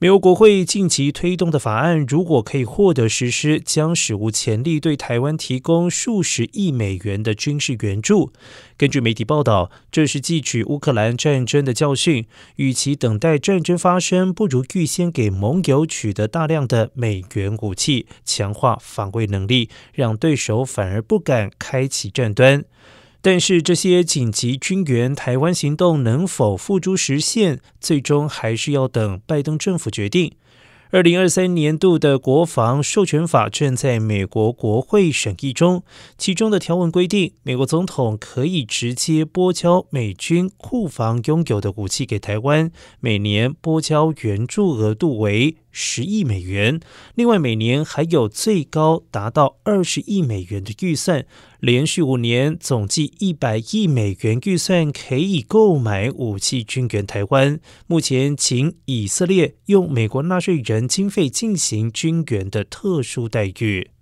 美国国会近期推动的法案，如果可以获得实施，将史无前例对台湾提供数十亿美元的军事援助。根据媒体报道，这是汲取乌克兰战争的教训，与其等待战争发生，不如预先给盟友取得大量的美元武器，强化防卫能力，让对手反而不敢开启战端。但是这些紧急军援台湾行动能否付诸实现，最终还是要等拜登政府决定。二零二三年度的国防授权法正在美国国会审议中，其中的条文规定，美国总统可以直接拨交美军库房拥有的武器给台湾，每年拨交援助额度为十亿美元，另外每年还有最高达到二十亿美元的预算。连续五年，总计一百亿美元预算可以购买武器军援台湾。目前，请以色列用美国纳税人经费进行军援的特殊待遇。